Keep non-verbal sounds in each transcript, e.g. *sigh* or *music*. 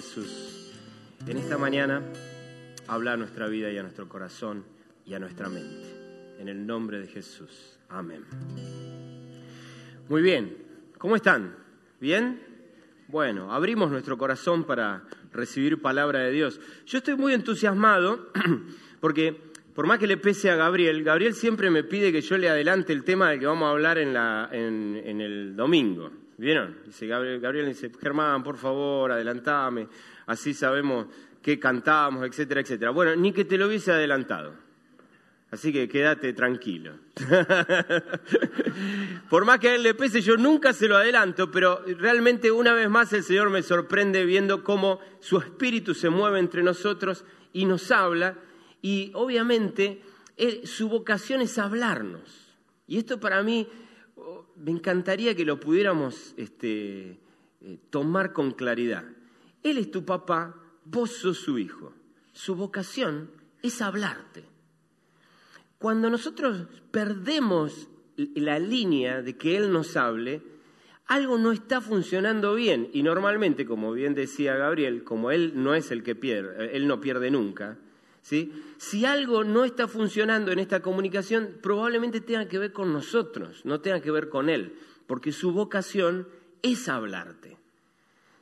Jesús. En esta mañana habla a nuestra vida y a nuestro corazón y a nuestra mente. En el nombre de Jesús. Amén. Muy bien. ¿Cómo están? ¿Bien? Bueno, abrimos nuestro corazón para recibir palabra de Dios. Yo estoy muy entusiasmado *clears throat* porque por más que le pese a Gabriel, Gabriel siempre me pide que yo le adelante el tema del que vamos a hablar en, la, en, en el domingo. ¿Vieron? Dice Gabriel, Gabriel dice, Germán, por favor, adelantame, así sabemos qué cantamos, etcétera, etcétera. Bueno, ni que te lo hubiese adelantado. Así que quédate tranquilo. *laughs* Por más que a él le pese, yo nunca se lo adelanto, pero realmente una vez más el Señor me sorprende viendo cómo su espíritu se mueve entre nosotros y nos habla. Y obviamente su vocación es hablarnos. Y esto para mí me encantaría que lo pudiéramos este, eh, tomar con claridad. Él es tu papá, vos sos su hijo. Su vocación es hablarte. Cuando nosotros perdemos la línea de que Él nos hable, algo no está funcionando bien. Y normalmente, como bien decía Gabriel, como Él no es el que pierde, Él no pierde nunca, si algo no está funcionando en esta comunicación, probablemente tenga que ver con nosotros, no tenga que ver con Él, porque su vocación es hablarte.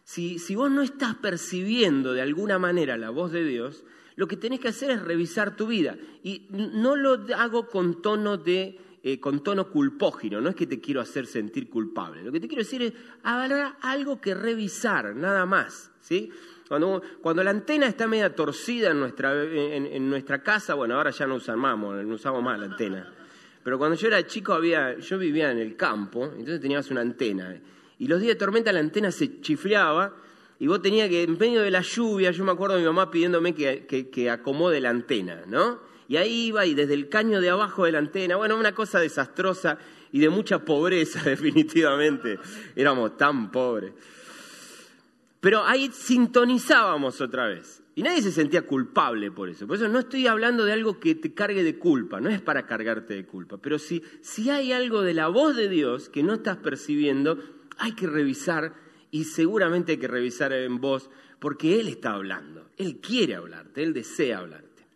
Si, vos no estás percibiendo de alguna manera la voz de Dios, lo que tenés que hacer es revisar tu vida. Y no lo hago con tono de eh, con tono culpógeno, no es que te quiero hacer sentir culpable. Lo que te quiero decir es, habrá algo que revisar, nada más. ¿sí? Cuando, cuando la antena está media torcida en nuestra, en, nuestra casa, bueno, ahora ya no usamos, no usamos más la antena. Pero cuando yo era chico, había, yo vivía en el campo, entonces teníamos una antena. Y los días de tormenta la antena se chifleaba y vos tenías que, en medio de la lluvia, yo me acuerdo de mi mamá pidiéndome que, que acomode la antena, ¿no? Y ahí iba y desde el caño de abajo de la antena, bueno, una cosa desastrosa y de mucha pobreza *laughs* definitivamente. Éramos tan pobres. Pero ahí sintonizábamos otra vez. Y nadie se sentía culpable por eso. Por eso no estoy hablando de algo que te cargue de culpa, no es para cargarte de culpa. Pero si, si hay algo de la voz de Dios que no estás percibiendo, hay que revisar y seguramente hay que revisar en vos porque Él está hablando. Él quiere hablarte, Él desea hablarte.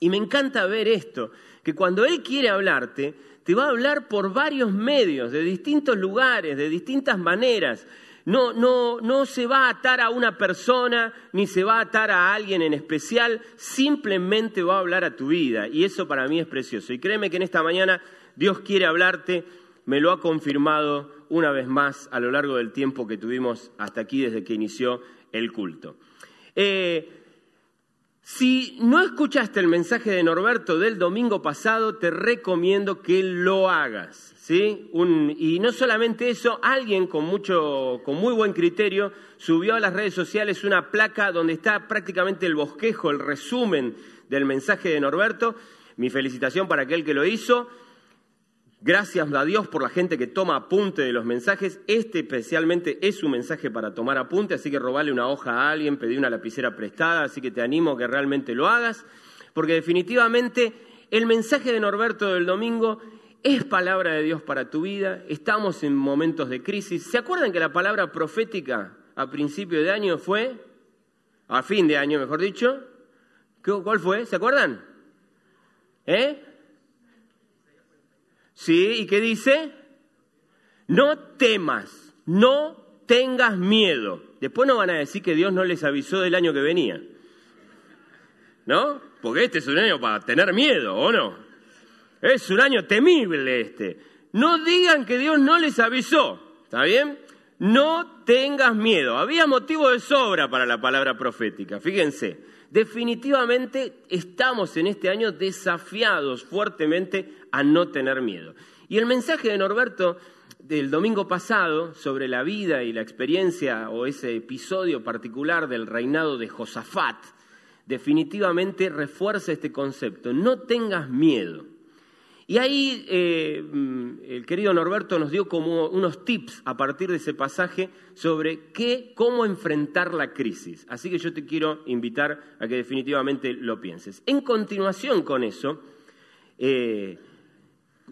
Y me encanta ver esto, que cuando Él quiere hablarte, te va a hablar por varios medios, de distintos lugares, de distintas maneras. No, no, no se va a atar a una persona, ni se va a atar a alguien en especial, simplemente va a hablar a tu vida. Y eso para mí es precioso. Y créeme que en esta mañana Dios quiere hablarte, me lo ha confirmado una vez más a lo largo del tiempo que tuvimos hasta aquí desde que inició el culto. Eh, si no escuchaste el mensaje de Norberto del domingo pasado, te recomiendo que lo hagas. ¿sí? Y no solamente eso, alguien con, mucho, con muy buen criterio subió a las redes sociales una placa donde está prácticamente el bosquejo, el resumen del mensaje de Norberto. Mi felicitación para aquel que lo hizo. Gracias a Dios por la gente que toma apunte de los mensajes. Este especialmente es un mensaje para tomar apunte, así que robale una hoja a alguien, pedí una lapicera prestada, así que te animo a que realmente lo hagas, porque definitivamente el mensaje de Norberto del domingo es palabra de Dios para tu vida. Estamos en momentos de crisis. ¿Se acuerdan que la palabra profética a principio de año fue, a fin de año mejor dicho, ¿Qué- ¿cuál fue? ¿Se acuerdan? ¿Eh? ¿Sí? ¿Y qué dice? No temas, no tengas miedo. Después no van a decir que Dios no les avisó del año que venía. ¿No? Porque este es un año para tener miedo, ¿o no? Es un año temible este. No digan que Dios no les avisó, ¿está bien? no tengas miedo. Había motivo de sobra para la palabra profética, fíjense. Definitivamente estamos en este año desafiados fuertemente a no tener miedo. Y el mensaje de Norberto del domingo pasado sobre la vida y la experiencia o ese episodio particular del reinado de Josafat, definitivamente refuerza este concepto. No tengas miedo. Y ahí eh, mm, el querido Norberto nos dio como unos tips a partir de ese pasaje sobre qué, cómo enfrentar la crisis. Así que yo te quiero invitar a que definitivamente lo pienses. En continuación con eso, eh,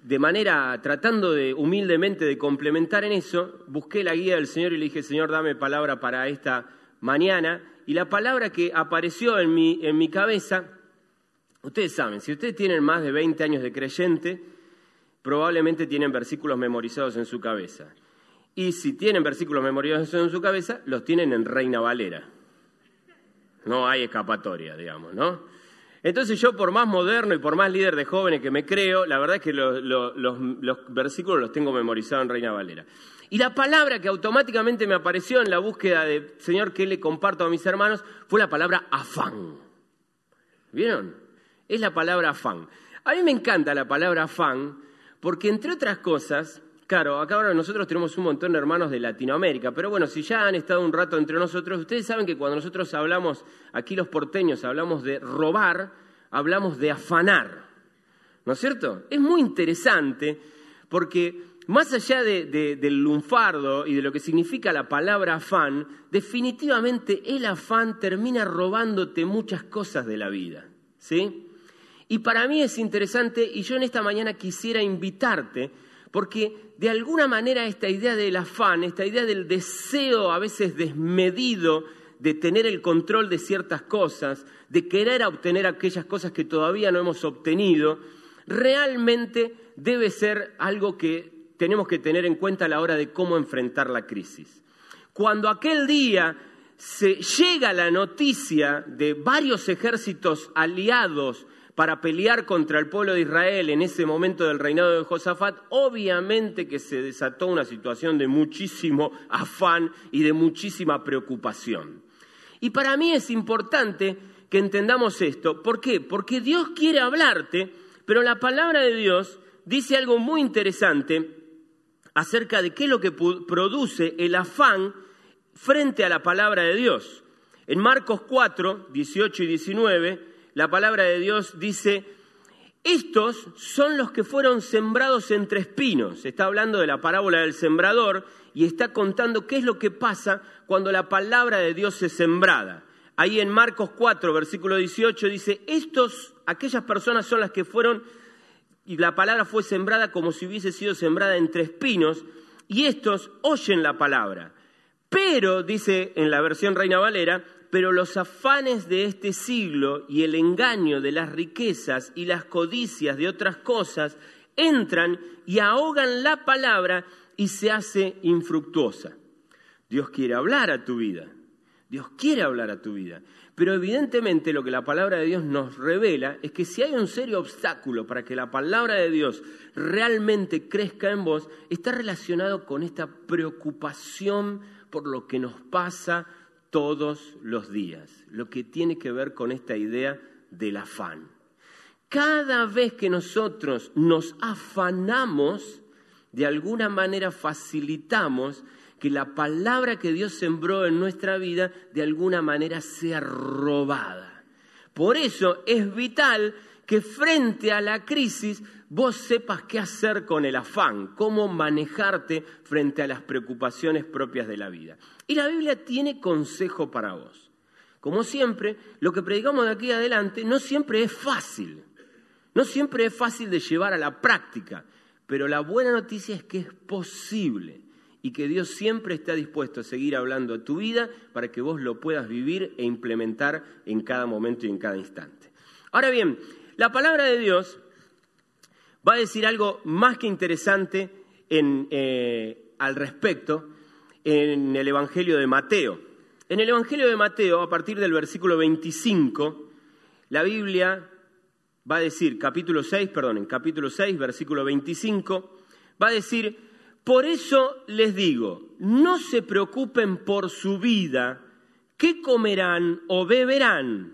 de manera, tratando de humildemente de complementar en eso, busqué la guía del Señor y le dije, Señor, dame palabra para esta mañana. Y la palabra que apareció en mi, en mi cabeza Ustedes saben, si ustedes tienen más de 20 años de creyente, probablemente tienen versículos memorizados en su cabeza. Y si tienen versículos memorizados en su cabeza, los tienen en Reina Valera. No hay escapatoria, digamos, ¿no? Entonces yo, por más moderno y por más líder de jóvenes que me creo, la verdad es que los, los versículos los tengo memorizados en Reina Valera. Y la palabra que automáticamente me apareció en la búsqueda de Señor que le comparto a mis hermanos fue la palabra afán. ¿Vieron? es la palabra afán. A mí me encanta la palabra afán porque, entre otras cosas, claro, acá ahora nosotros tenemos un montón de hermanos de Latinoamérica, pero bueno, si ya han estado un rato entre nosotros, ustedes saben que cuando nosotros hablamos, aquí los porteños hablamos de robar, hablamos de afanar. ¿No es cierto? Es muy interesante porque más allá del lunfardo y de lo que significa la palabra afán, definitivamente el afán termina robándote muchas cosas de la vida. ¿Sí? Y para mí es interesante y yo en esta mañana quisiera invitarte, porque de alguna manera esta idea del afán, esta idea del deseo a veces desmedido de tener el control de ciertas cosas, de querer obtener aquellas cosas que todavía no hemos obtenido, realmente debe ser algo que tenemos que tener en cuenta a la hora de cómo enfrentar la crisis. Cuando aquel día se llega la noticia de varios ejércitos aliados para pelear contra el pueblo de Israel en ese momento del reinado de Josafat, obviamente que se desató una situación de muchísimo afán y de muchísima preocupación. Y para mí es importante que entendamos esto. ¿Por qué? Porque Dios quiere hablarte, pero la palabra de Dios dice algo muy interesante acerca de qué es lo que produce el afán frente a la palabra de Dios. En Marcos 4, 18 y 19, la palabra de Dios dice, estos son los que fueron sembrados entre espinos. Está hablando de la parábola del sembrador y está contando qué es lo que pasa cuando la palabra de Dios es sembrada. Ahí en Marcos 4, versículo 18 dice, estos, aquellas personas son las que fueron, y la palabra fue sembrada como si hubiese sido sembrada entre espinos, y estos oyen la palabra. Pero, dice en la versión Reina Valera, pero los afanes de este siglo y el engaño de las riquezas y las codicias de otras cosas entran y ahogan la palabra y se hace infructuosa. Dios quiere hablar a tu vida, Dios quiere hablar a tu vida, pero evidentemente lo que la palabra de Dios nos revela es que si hay un serio obstáculo para que la palabra de Dios realmente crezca en vos, está relacionado con esta preocupación por lo que nos pasa, todos los días, lo que tiene que ver con esta idea del afán. Cada vez que nosotros nos afanamos, de alguna manera facilitamos que la palabra que Dios sembró en nuestra vida de alguna manera sea robada. Por eso es vital que frente a la crisis vos sepas qué hacer con el afán, cómo manejarte frente a las preocupaciones propias de la vida. Y la Biblia tiene consejo para vos. Como siempre, lo que predicamos de aquí adelante no siempre es fácil, no siempre es fácil de llevar a la práctica, pero la buena noticia es que es posible y que Dios siempre está dispuesto a seguir hablando a tu vida para que vos lo puedas vivir e implementar en cada momento y en cada instante. Ahora bien, la palabra de Dios va a decir algo más que interesante eh, al respecto en el Evangelio de Mateo. En el Evangelio de Mateo, a partir del versículo 25, la Biblia va a decir, capítulo 6, perdón, en capítulo 6, versículo 25, va a decir, Por eso les digo, no se preocupen por su vida, qué comerán o beberán,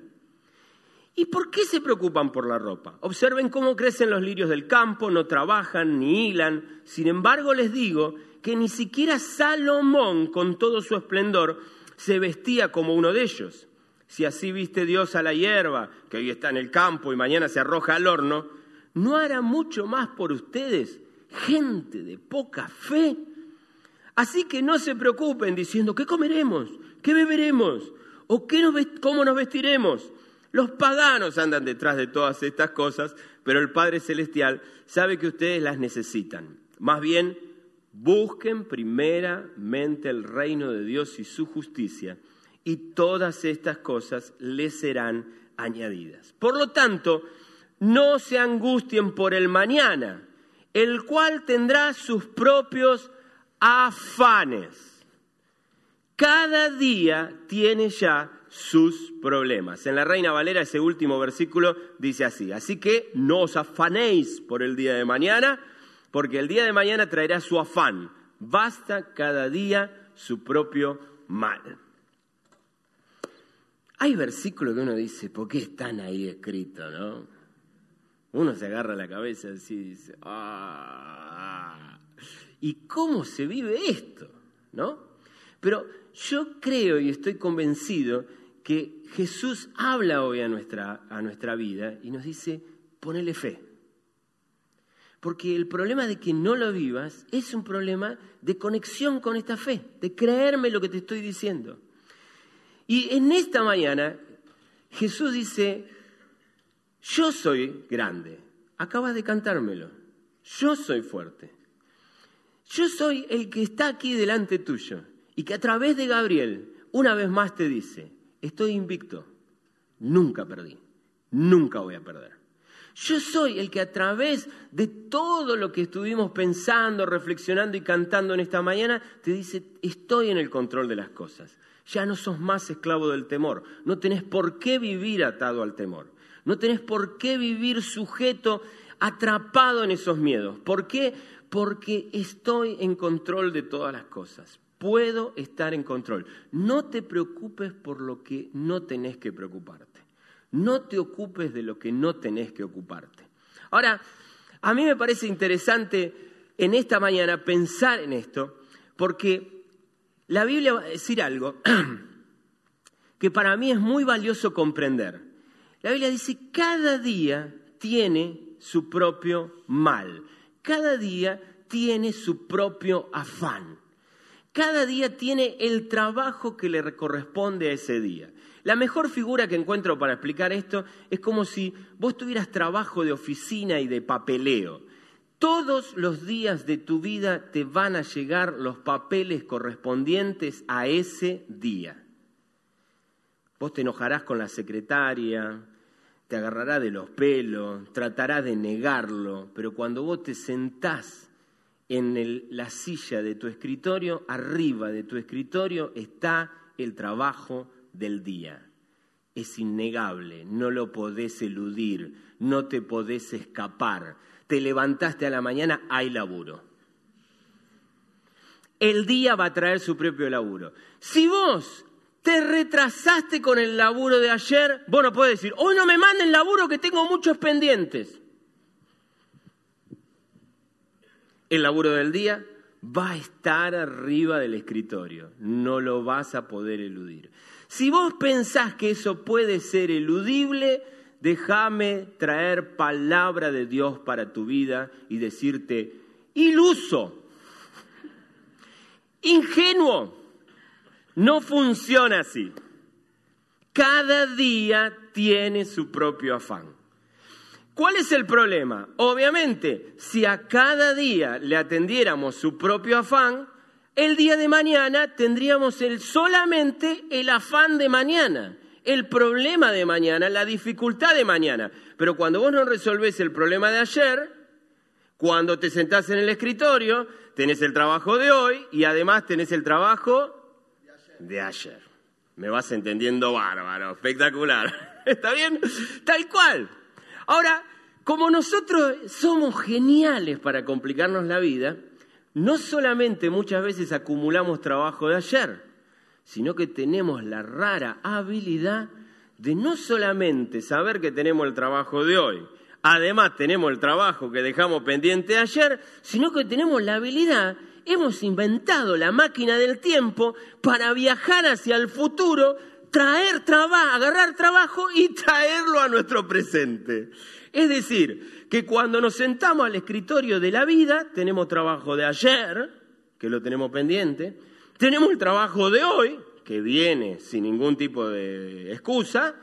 ¿Y por qué se preocupan por la ropa? Observen cómo crecen los lirios del campo, no trabajan ni hilan. Sin embargo, les digo que ni siquiera Salomón, con todo su esplendor, se vestía como uno de ellos. Si así viste Dios a la hierba, que hoy está en el campo y mañana se arroja al horno, ¿no hará mucho más por ustedes, gente de poca fe? Así que no se preocupen diciendo, ¿qué comeremos? ¿Qué beberemos? ¿O qué cómo nos vestiremos? Los paganos andan detrás de todas estas cosas, pero el Padre Celestial sabe que ustedes las necesitan. Más bien, busquen primeramente el reino de Dios y su justicia, y todas estas cosas les serán añadidas. Por lo tanto, no se angustien por el mañana, el cual tendrá sus propios afanes. Cada día tiene ya sus problemas. En la Reina Valera ese último versículo dice así, así que no os afanéis por el día de mañana, porque el día de mañana traerá su afán. Basta cada día su propio mal. Hay versículos que uno dice, ¿por qué están ahí escritos, no? Uno se agarra la cabeza así y dice, ¡ah! ¿Y cómo se vive esto? ¿No? Pero yo creo y estoy convencido que Jesús habla hoy a nuestra, a nuestra vida y nos dice, ponele fe. Porque el problema de que no lo vivas es un problema de conexión con esta fe, de creerme lo que te estoy diciendo. Y en esta mañana Jesús dice, yo soy grande, acabas de cantármelo, yo soy fuerte, yo soy el que está aquí delante tuyo y que a través de Gabriel una vez más te dice, estoy invicto, nunca perdí, nunca voy a perder. Yo soy el que a través de todo lo que estuvimos pensando, reflexionando y cantando en esta mañana, te dice, estoy en el control de las cosas. Ya no sos más esclavo del temor. No tenés por qué vivir atado al temor. No tenés por qué vivir sujeto, atrapado en esos miedos. ¿Por qué? Porque estoy en control de todas las cosas. Puedo estar en control. No te preocupes por lo que no tenés que preocuparte. No te ocupes de lo que no tenés que ocuparte. Ahora, a mí me parece interesante en esta mañana pensar en esto, porque la Biblia va a decir algo *clears throat* que para mí es muy valioso comprender. La Biblia dice, cada día tiene su propio mal, cada día tiene su propio afán, cada día tiene el trabajo que le corresponde a ese día. La mejor figura que encuentro para explicar esto es como si vos tuvieras trabajo de oficina y de papeleo. Todos los días de tu vida te van a llegar los papeles correspondientes a ese día. Vos te enojarás con la secretaria, te agarrará de los pelos, tratarás de negarlo, pero cuando vos te sentás en la silla de tu escritorio, arriba de tu escritorio está el trabajo del día. Es innegable, no lo podés eludir, no te podés escapar. Te levantaste a la mañana, hay laburo. El día va a traer su propio laburo. Si vos te retrasaste con el laburo de ayer, vos no podés decir, hoy no me manden laburo que tengo muchos pendientes. El laburo del día va a estar arriba del escritorio, no lo vas a poder eludir. Si vos pensás que eso puede ser eludible, déjame traer palabra de Dios para tu vida y decirte, iluso, ingenuo, no funciona así. Cada día tiene su propio afán. ¿Cuál es el problema? Obviamente, si a cada día le atendiéramos su propio afán, el día de mañana tendríamos el, solamente el afán de mañana, el problema de mañana, la dificultad de mañana. Pero cuando vos no resolvés el problema de ayer, cuando te sentás en el escritorio, tenés el trabajo de hoy y además tenés el trabajo de ayer. Me vas entendiendo bárbaro, espectacular. *laughs* ¿Está bien? Tal cual. Ahora, como nosotros somos geniales para complicarnos la vida, no solamente muchas veces acumulamos trabajo de ayer, sino que tenemos la rara habilidad de no solamente saber que tenemos el trabajo de hoy, además tenemos el trabajo que dejamos pendiente ayer, sino que tenemos la habilidad, hemos inventado la máquina del tiempo para viajar hacia el futuro, traer trabajo, agarrar trabajo y traerlo a nuestro presente. Es decir, que cuando nos sentamos al escritorio de la vida, tenemos trabajo de ayer, que lo tenemos pendiente, tenemos el trabajo de hoy, que viene sin ningún tipo de excusa,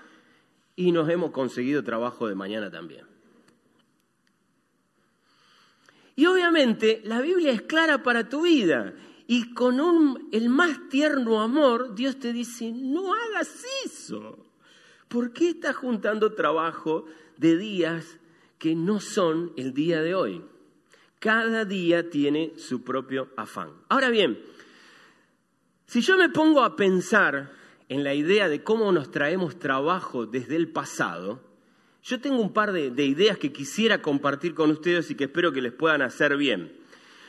y nos hemos conseguido trabajo de mañana también. Y obviamente la Biblia es clara para tu vida. Y con un, el más tierno amor, Dios te dice, no hagas eso. ¿Por qué estás juntando trabajo de días que no son el día de hoy? Cada día tiene su propio afán. Ahora bien, si yo me pongo a pensar en la idea de cómo nos traemos trabajo desde el pasado, yo tengo un par de, de, ideas que quisiera compartir con ustedes y que espero que les puedan hacer bien.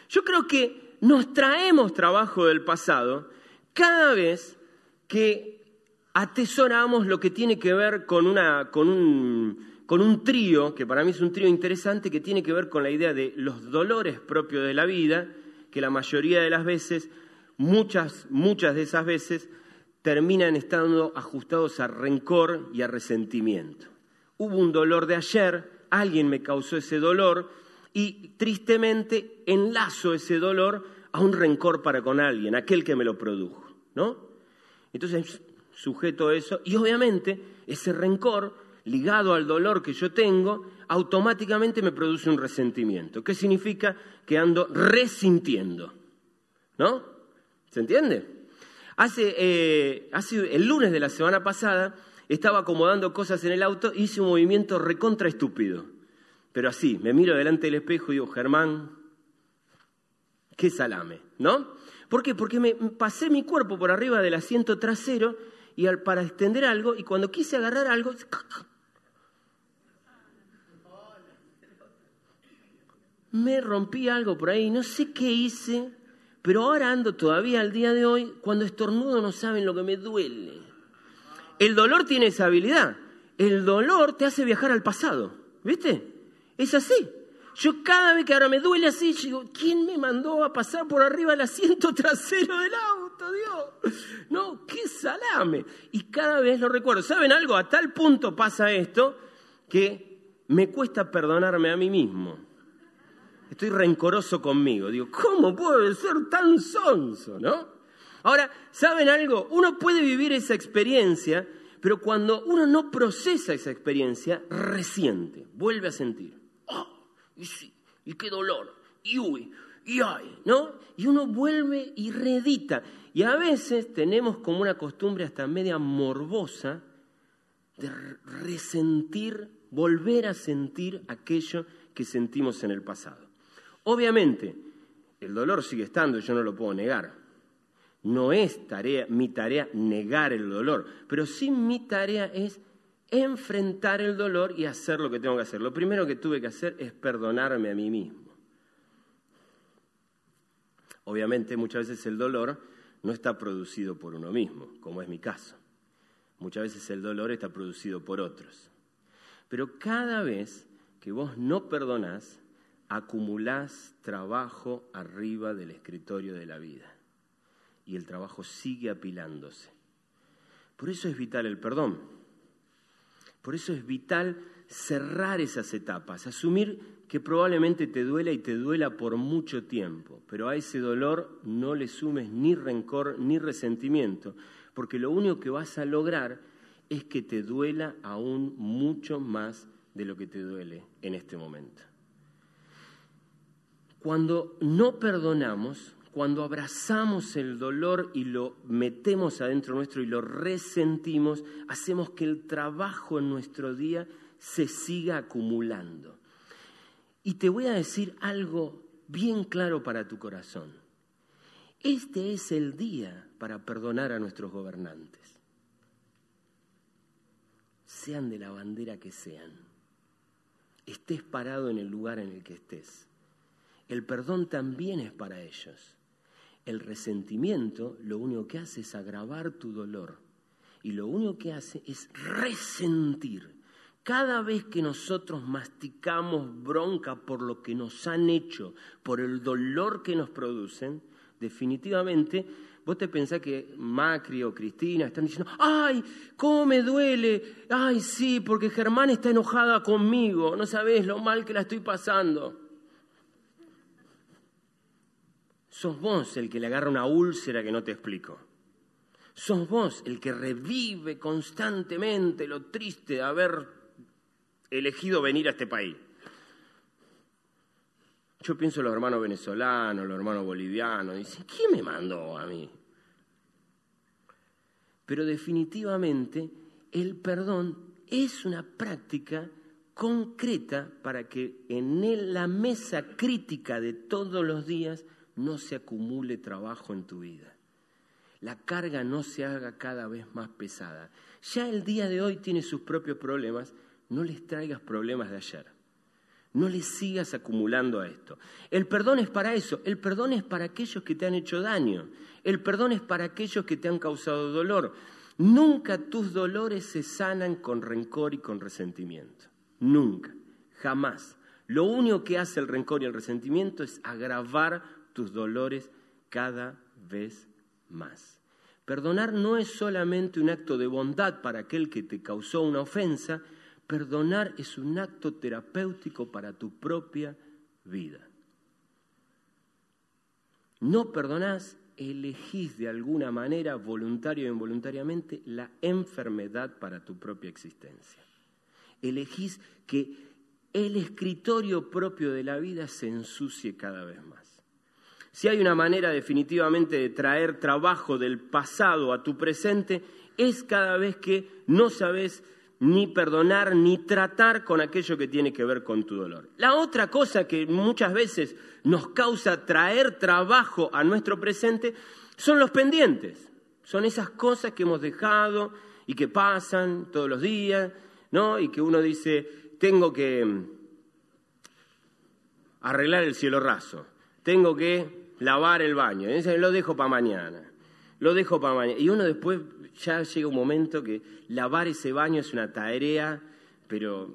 Yo creo que nos traemos trabajo del pasado cada vez que atesoramos lo que tiene que ver con, una, con, un, con un trío, que para mí es un trío interesante, que tiene que ver con la idea de los dolores propios de la vida, que la mayoría de las veces, muchas, muchas de esas veces, terminan estando ajustados a rencor y a resentimiento. Hubo un dolor de ayer, alguien me causó ese dolor y tristemente enlazo ese dolor a un rencor para con alguien, aquel que me lo produjo, ¿no? Entonces sujeto eso y obviamente ese rencor ligado al dolor que yo tengo automáticamente me produce un resentimiento. ¿Qué significa? Que ando resintiendo, ¿no? ¿Se entiende? Hace, eh, hace el lunes de la semana pasada estaba acomodando cosas en el auto, hice un movimiento recontra estúpido. Pero así, me miro delante del espejo y digo, Germán, qué salame, ¿no? ¿Por qué? Porque me pasé mi cuerpo por arriba del asiento trasero y al, para extender algo, y cuando quise agarrar algo, me rompí algo por ahí, no sé qué hice, pero ahora ando todavía al día de hoy, cuando estornudo no saben lo que me duele. El dolor tiene esa habilidad. El dolor te hace viajar al pasado. ¿Viste? Es así. Yo cada vez que ahora me duele así, digo, ¿quién me mandó a pasar por arriba el asiento *laughs* trasero del auto, Dios? No, qué salame. Y cada vez lo recuerdo. ¿Saben algo? A tal punto pasa esto que me cuesta perdonarme a mí mismo. Estoy rencoroso conmigo. Digo, ¿cómo puedo ser tan sonso, no? Ahora, ¿saben algo? Uno puede vivir esa experiencia, pero cuando uno no procesa esa experiencia, resiente, vuelve a sentir. Y sí, y qué dolor, y uy, y ay, ¿no? Y uno vuelve y reedita. Y a veces tenemos como una costumbre hasta media morbosa de resentir, volver a sentir aquello que sentimos en el pasado. Obviamente, el dolor sigue estando, yo no lo puedo negar. No es tarea, mi tarea negar el dolor, pero sí mi tarea es enfrentar el dolor y hacer lo que tengo que hacer. Lo primero que tuve que hacer es perdonarme a mí mismo. Obviamente muchas veces el dolor no está producido por uno mismo, como es mi caso. Muchas veces el dolor está producido por otros. Pero cada vez que vos no perdonás, acumulás trabajo arriba del escritorio de la vida y el trabajo sigue apilándose. Por eso es vital el perdón. Por eso es vital cerrar esas etapas, asumir que probablemente te duela y te duela por mucho tiempo, pero a ese dolor no le sumes ni rencor ni resentimiento, porque lo único que vas a lograr es que te duela aún mucho más de lo que te duele en este momento. Cuando no perdonamos, cuando abrazamos el dolor y lo metemos adentro nuestro y lo resentimos, hacemos que el trabajo en nuestro día se siga acumulando. Y te voy a decir algo bien claro para tu corazón. Este es el día para perdonar a nuestros gobernantes, sean de la bandera que sean, estés parado en el lugar en el que estés. El perdón también es para ellos. El resentimiento lo único que hace es agravar tu dolor y lo único que hace es resentir. Cada vez que nosotros masticamos bronca por lo que nos han hecho, por el dolor que nos producen, definitivamente vos te pensás que Macri o Cristina están diciendo, ay, cómo me duele, ay, sí, porque Germán está enojada conmigo, no sabés lo mal que la estoy pasando. Sos vos el que le agarra una úlcera que no te explico. Sos vos el que revive constantemente lo triste de haber elegido venir a este país. Yo pienso en los hermanos venezolanos, los hermanos bolivianos, dicen, ¿quién me mandó a mí? Pero definitivamente el perdón es una práctica concreta para que en la mesa crítica de todos los días no se acumule trabajo en tu vida. La carga no se haga cada vez más pesada. Ya el día de hoy tiene sus propios problemas, no les traigas problemas de ayer. No les sigas acumulando a esto. El perdón es para eso. El perdón es para aquellos que te han hecho daño. El perdón es para aquellos que te han causado dolor. Nunca tus dolores se sanan con rencor y con resentimiento. Nunca. Jamás. Lo único que hace el rencor y el resentimiento es agravar tus dolores cada vez más. Perdonar no es solamente un acto de bondad para aquel que te causó una ofensa, perdonar es un acto terapéutico para tu propia vida. No perdonás, elegís de alguna manera, voluntario o involuntariamente, la enfermedad para tu propia existencia. Elegís que el escritorio propio de la vida se ensucie cada vez más. Si hay una manera definitivamente de traer trabajo del pasado a tu presente, es cada vez que no sabes ni perdonar ni tratar con aquello que tiene que ver con tu dolor. La otra cosa que muchas veces nos causa traer trabajo a nuestro presente son los pendientes. Son esas cosas que hemos dejado y que pasan todos los días, ¿no? Y que uno dice, tengo que arreglar el cielo raso, tengo que lavar el baño. Lo dejo para mañana. Lo dejo para mañana. Y uno después ya llega un momento que lavar ese baño es una tarea, pero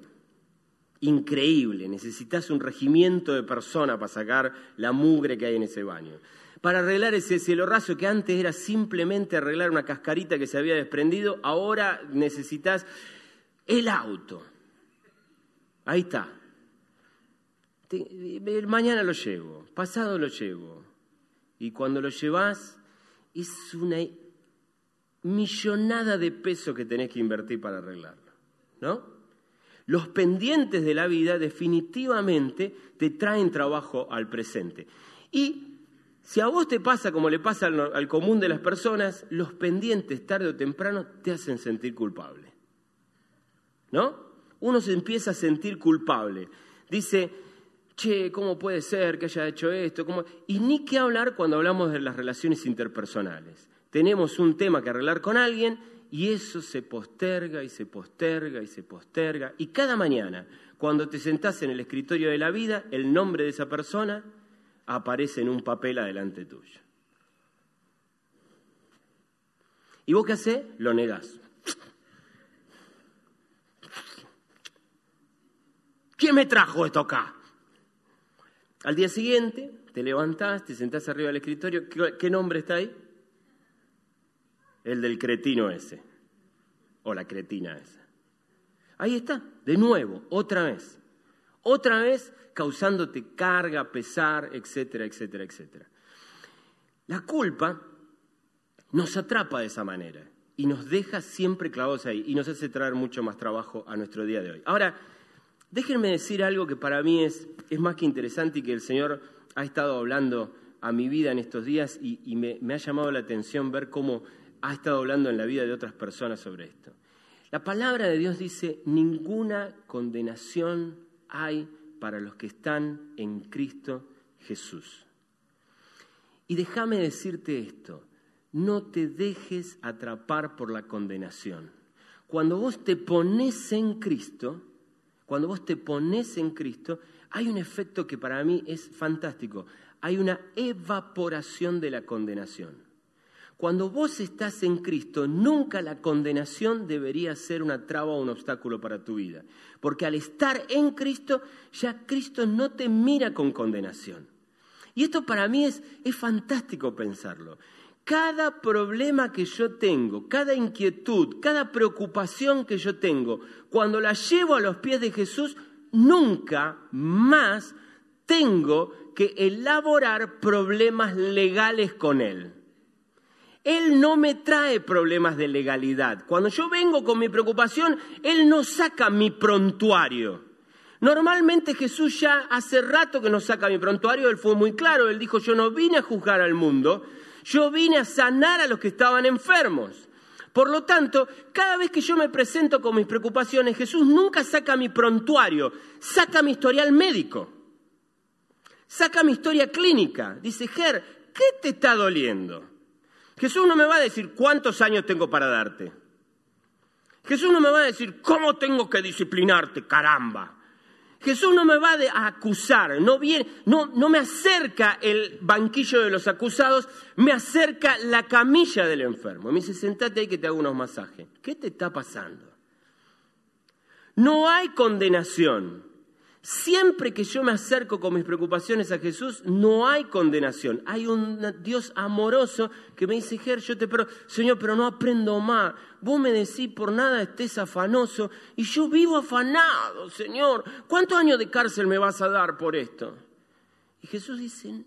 increíble. Necesitas un regimiento de personas para sacar la mugre que hay en ese baño. Para arreglar ese cielo raso que antes era simplemente arreglar una cascarita que se había desprendido, ahora necesitas el auto. Ahí está. Mañana lo llevo, pasado lo llevo. Y cuando lo llevas, es una millonada de peso que tenés que invertir para arreglarlo. ¿No? Los pendientes de la vida definitivamente te traen trabajo al presente. Y si a vos te pasa como le pasa al, al común de las personas, los pendientes tarde o temprano te hacen sentir culpable. ¿No? Uno se empieza a sentir culpable. Dice, che, ¿cómo puede ser que haya hecho esto? Y ni qué hablar cuando hablamos de las relaciones interpersonales. Tenemos un tema que arreglar con alguien y eso se posterga y se posterga y se posterga. Y cada mañana, cuando te sentás en el escritorio de la vida, el nombre de esa persona aparece en un papel adelante tuyo. ¿Y vos qué haces? Lo negás. ¿Quién me trajo esto acá? Al día siguiente te levantás, te sentás arriba del escritorio, ¿qué nombre está ahí? El del cretino ese, o la cretina esa. Ahí está, de nuevo, otra vez. Otra vez causándote carga, pesar, etcétera, etcétera, etcétera. La culpa nos atrapa de esa manera y nos deja siempre clavados ahí y nos hace traer mucho más trabajo a nuestro día de hoy. Ahora, Déjenme decir algo que para mí es, es más que interesante y que el Señor ha estado hablando a mi vida en estos días y, me, me ha llamado la atención ver cómo ha estado hablando en la vida de otras personas sobre esto. La palabra de Dios dice, ninguna condenación hay para los que están en Cristo Jesús. Y déjame decirte esto, no te dejes atrapar por la condenación. Cuando vos te pones en Cristo, cuando vos te pones en Cristo, hay un efecto que para mí es fantástico. Hay una evaporación de la condenación. Cuando vos estás en Cristo, nunca la condenación debería ser una traba o un obstáculo para tu vida. Porque al estar en Cristo, ya Cristo no te mira con condenación. Y esto para mí es, es fantástico pensarlo. Cada problema que yo tengo, cada inquietud, cada preocupación que yo tengo, cuando la llevo a los pies de Jesús, nunca más tengo que elaborar problemas legales con Él. Él no me trae problemas de legalidad. Cuando yo vengo con mi preocupación, Él no saca mi prontuario. Normalmente Jesús ya hace rato que no saca mi prontuario, Él fue muy claro, Él dijo, yo no vine a juzgar al mundo, yo vine a sanar a los que estaban enfermos. Por lo tanto, cada vez que yo me presento con mis preocupaciones, Jesús nunca saca mi prontuario, saca mi historial médico, saca mi historia clínica. Dice, Ger, ¿qué te está doliendo? Jesús no me va a decir cuántos años tengo para darte. Jesús no me va a decir cómo tengo que disciplinarte, caramba. Jesús no me va a acusar, no, viene, no, no me acerca el banquillo de los acusados, me acerca la camilla del enfermo. Me dice, sentate ahí que te hago unos masajes. ¿Qué te está pasando? No hay condenación. Siempre que yo me acerco con mis preocupaciones a Jesús, no hay condenación. Hay un Dios amoroso que me dice, Ger, yo te pero, Señor, pero no aprendo más. Vos me decís, por nada estés afanoso. Y yo vivo afanado, Señor. ¿Cuántos años de cárcel me vas a dar por esto? Y Jesús dice,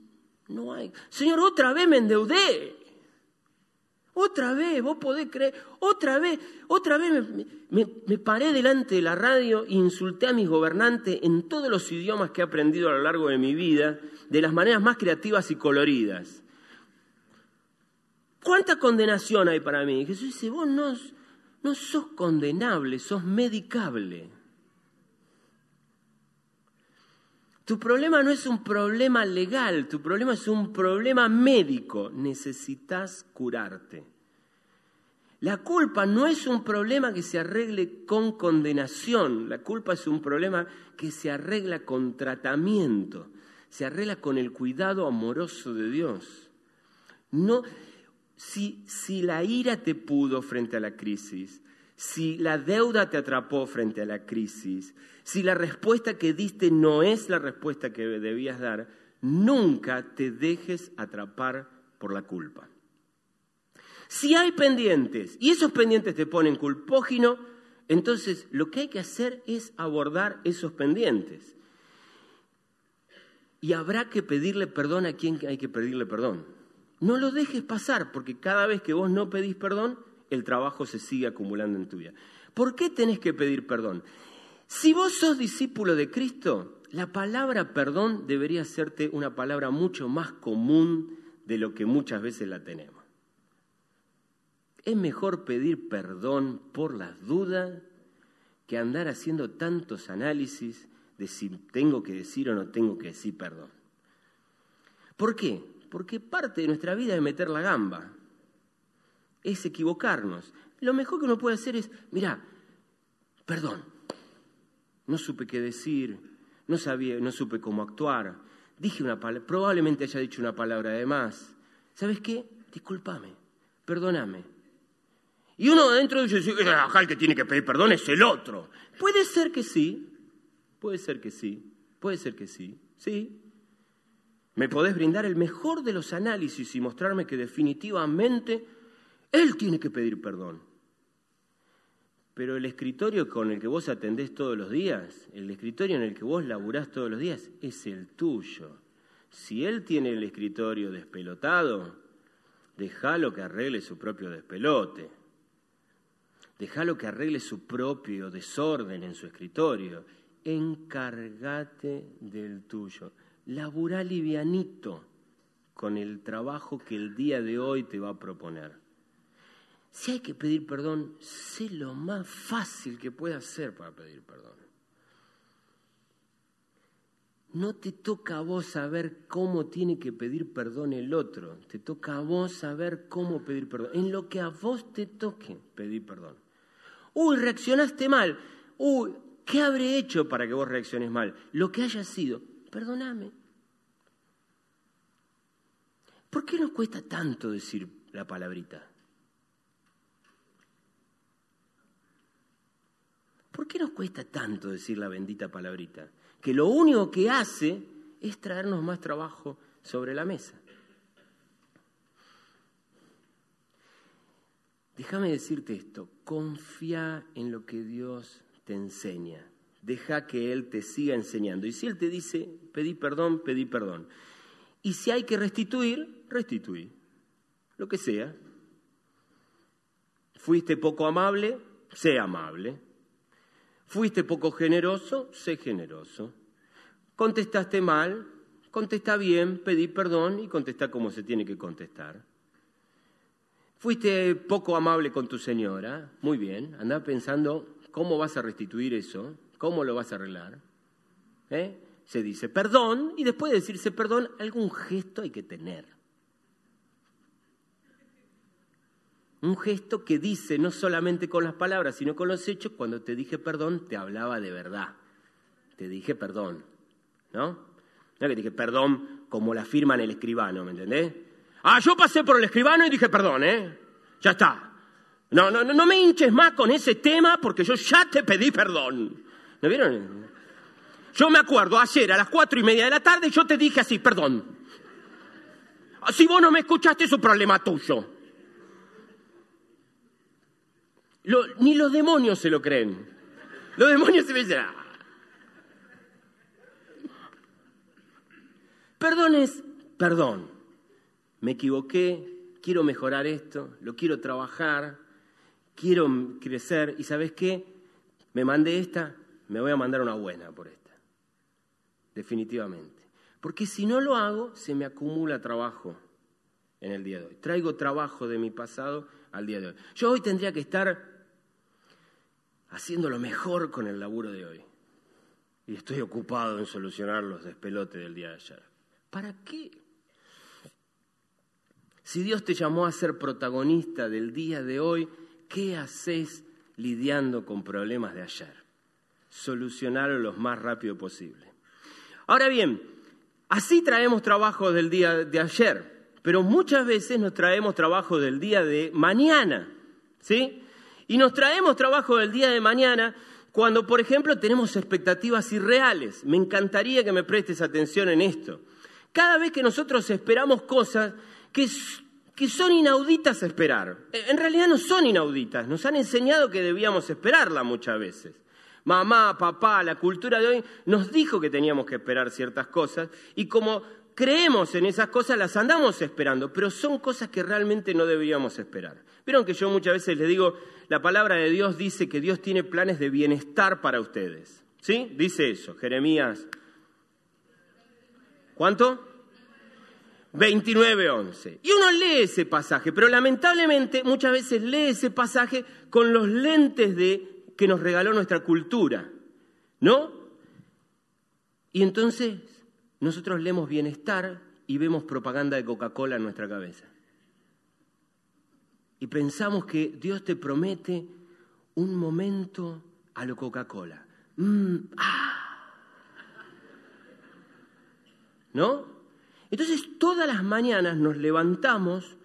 no hay. Señor, otra vez me endeudé. Otra vez, vos podés creer, otra vez, otra vez me, paré delante de la radio e insulté a mis gobernantes en todos los idiomas que he aprendido a lo largo de mi vida, de las maneras más creativas y coloridas. ¿Cuánta condenación hay para mí? Jesús dice, vos no sos condenable, sos medicable. Tu problema no es un problema legal, tu problema es un problema médico. Necesitas curarte. La culpa no es un problema que se arregle con condenación, la culpa es un problema que se arregla con tratamiento, se arregla con el cuidado amoroso de Dios. No, si, si la ira te pudo frente a la crisis, si la deuda te atrapó frente a la crisis, si la respuesta que diste no es la respuesta que debías dar, nunca te dejes atrapar por la culpa. Si hay pendientes y esos pendientes te ponen culpógino, entonces lo que hay que hacer es abordar esos pendientes. Y habrá que pedirle perdón a quien hay que pedirle perdón. No lo dejes pasar, porque cada vez que vos no pedís perdón, el trabajo se sigue acumulando en tu vida. ¿Por qué tenés que pedir perdón? Si vos sos discípulo de Cristo, la palabra perdón debería serte una palabra mucho más común de lo que muchas veces la tenemos. Es mejor pedir perdón por las dudas que andar haciendo tantos análisis de si tengo que decir o no tengo que decir perdón. ¿Por qué? Porque parte de nuestra vida es meter la gamba es equivocarnos. Lo mejor que uno puede hacer es, mira, perdón, no supe qué decir, no sabía, no supe cómo actuar, dije una palabra, probablemente haya dicho una palabra de más. ¿Sabes qué? Discúlpame, perdóname. Y uno adentro dice, acá el que tiene que pedir perdón es el otro. Puede ser que sí, puede ser que sí, puede ser que sí, sí. Me podés brindar el mejor de los análisis y mostrarme que definitivamente él tiene que pedir perdón. Pero el escritorio con el que vos atendés todos los días, el escritorio en el que vos laburás todos los días, es el tuyo. Si él tiene el escritorio despelotado, déjalo que arregle su propio despelote. Déjalo que arregle su propio desorden en su escritorio. encárgate del tuyo. Laburá livianito con el trabajo que el día de hoy te va a proponer. Si hay que pedir perdón, sé lo más fácil que pueda hacer para pedir perdón. No te toca a vos saber cómo tiene que pedir perdón el otro, te toca a vos saber cómo pedir perdón. En lo que a vos te toque pedir perdón. Uy, reaccionaste mal. Uy, ¿qué habré hecho para que vos reacciones mal? Lo que haya sido, perdóname. ¿Por qué nos cuesta tanto decir la palabrita? ¿Por qué nos cuesta tanto decir la bendita palabrita? Que lo único que hace es traernos más trabajo sobre la mesa. Déjame decirte esto, confía en lo que Dios te enseña. Deja que Él te siga enseñando. Y si Él te dice, pedí perdón, pedí perdón. Y si hay que restituir, restituir. Lo que sea. Fuiste poco amable, sé amable. Fuiste poco generoso, sé generoso. Contestaste mal, contesta bien, pedí perdón y contesta como se tiene que contestar. Fuiste poco amable con tu señora, muy bien, anda pensando cómo vas a restituir eso, cómo lo vas a arreglar. ¿Eh? Se dice perdón y después de decirse perdón, algún gesto hay que tener. Un gesto que dice no solamente con las palabras, sino con los hechos, cuando te dije perdón, te hablaba de verdad. Te dije perdón, ¿no? No que dije perdón como la firma en el escribano, ¿me entendés? Ah, yo pasé por el escribano y dije perdón, ¿eh? Ya está. No, no, no, me hinches más con ese tema porque yo ya te pedí perdón. ¿No vieron? Yo me acuerdo, ayer a las cuatro y media de la tarde yo te dije así, perdón. Si vos no me escuchaste es un problema tuyo. Ni los demonios se lo creen. Los demonios se me dicen, "Ah". Perdón es perdón. Me equivoqué, quiero mejorar esto, lo quiero trabajar, quiero crecer y ¿sabes qué? Me mandé esta, me voy a mandar una buena por esta. Definitivamente. Porque si no lo hago, se me acumula trabajo en el día de hoy. Traigo trabajo de mi pasado al día de hoy. Yo hoy tendría que estar haciendo lo mejor con el laburo de hoy. Y estoy ocupado en solucionar los despelotes del día de ayer. ¿Para qué? Si Dios te llamó a ser protagonista del día de hoy, ¿qué haces lidiando con problemas de ayer? Solucionarlos lo más rápido posible. Ahora bien, así traemos trabajo del día de ayer, pero muchas veces nos traemos trabajo del día de mañana, ¿sí? Y nos traemos trabajo del día de mañana cuando, por ejemplo, tenemos expectativas irreales. Me encantaría que me prestes atención en esto. Cada vez que nosotros esperamos cosas que, que son inauditas a esperar, eh, en realidad no son inauditas, nos han enseñado que debíamos esperarla muchas veces. Mamá, papá, la cultura de hoy nos dijo que teníamos que esperar ciertas cosas y como creemos en esas cosas las andamos esperando, pero son cosas que realmente no deberíamos esperar. Vieron que yo muchas veces les digo, la palabra de Dios dice que Dios tiene planes de bienestar para ustedes. ¿Sí? Dice eso, Jeremías. ¿Cuánto? 29.11. Y uno lee ese pasaje, pero lamentablemente muchas veces lee ese pasaje con los lentes de que nos regaló nuestra cultura, ¿no? Y entonces nosotros leemos bienestar y vemos propaganda de Coca-Cola en nuestra cabeza. Y pensamos que Dios te promete un momento a lo Coca-Cola. Mm, ah. ¿No? Entonces todas las mañanas nos levantamos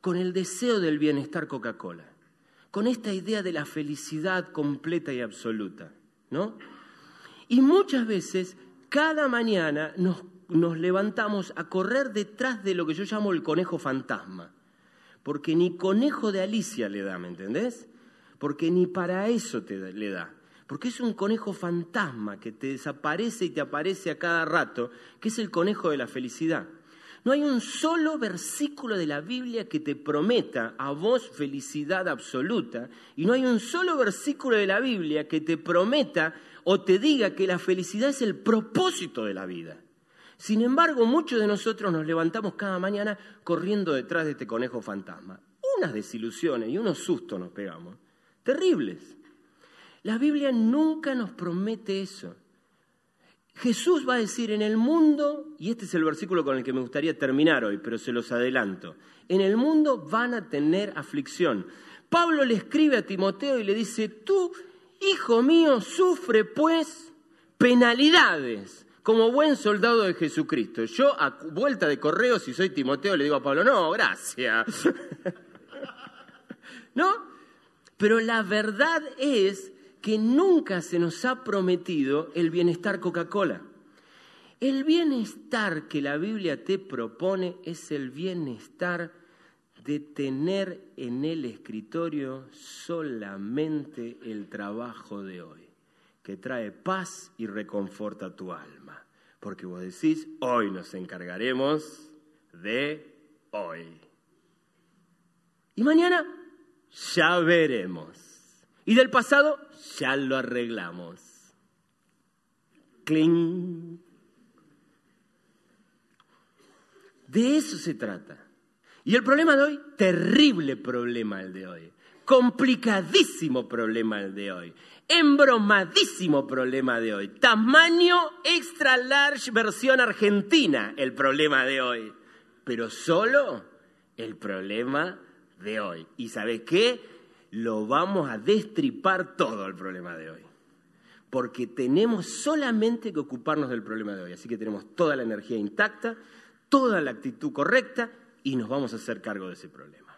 con el deseo del bienestar Coca-Cola, con esta idea de la felicidad completa y absoluta, ¿no? Y muchas veces, cada mañana nos, levantamos a correr detrás de lo que yo llamo el conejo fantasma, porque ni conejo de Alicia le da, ¿me entendés? Porque ni para eso te le da. Porque es un conejo fantasma que te desaparece y te aparece a cada rato, que es el conejo de la felicidad. No hay un solo versículo de la Biblia que te prometa a vos felicidad absoluta y no hay un solo versículo de la Biblia que te prometa o te diga que la felicidad es el propósito de la vida. Sin embargo, muchos de nosotros nos levantamos cada mañana corriendo detrás de este conejo fantasma. Unas desilusiones y unos sustos nos pegamos. Terribles. La Biblia nunca nos promete eso. Jesús va a decir en el mundo, y este es el versículo con el que me gustaría terminar hoy, pero se los adelanto, en el mundo van a tener aflicción. Pablo le escribe a Timoteo y le dice, tú, hijo mío, sufre pues penalidades como buen soldado de Jesucristo. Yo a vuelta de correo, si soy Timoteo, le digo a Pablo, no, gracias. *laughs* ¿No? Pero la verdad es que nunca se nos ha prometido el bienestar Coca-Cola. El bienestar que la Biblia te propone es el bienestar de tener en el escritorio solamente el trabajo de hoy, que trae paz y reconforta tu alma. Porque vos decís, hoy nos encargaremos de hoy. Y mañana ya veremos. Y del pasado ya lo arreglamos. Cling. De eso se trata. Y el problema de hoy, terrible problema el de hoy. Complicadísimo problema el de hoy. Embromadísimo problema de hoy. Tamaño extra large versión argentina el problema de hoy. Pero solo el problema de hoy. ¿Y sabes qué? Lo vamos a destripar todo el problema de hoy. Porque tenemos solamente que ocuparnos del problema de hoy. Así que tenemos toda la energía intacta, toda la actitud correcta y nos vamos a hacer cargo de ese problema.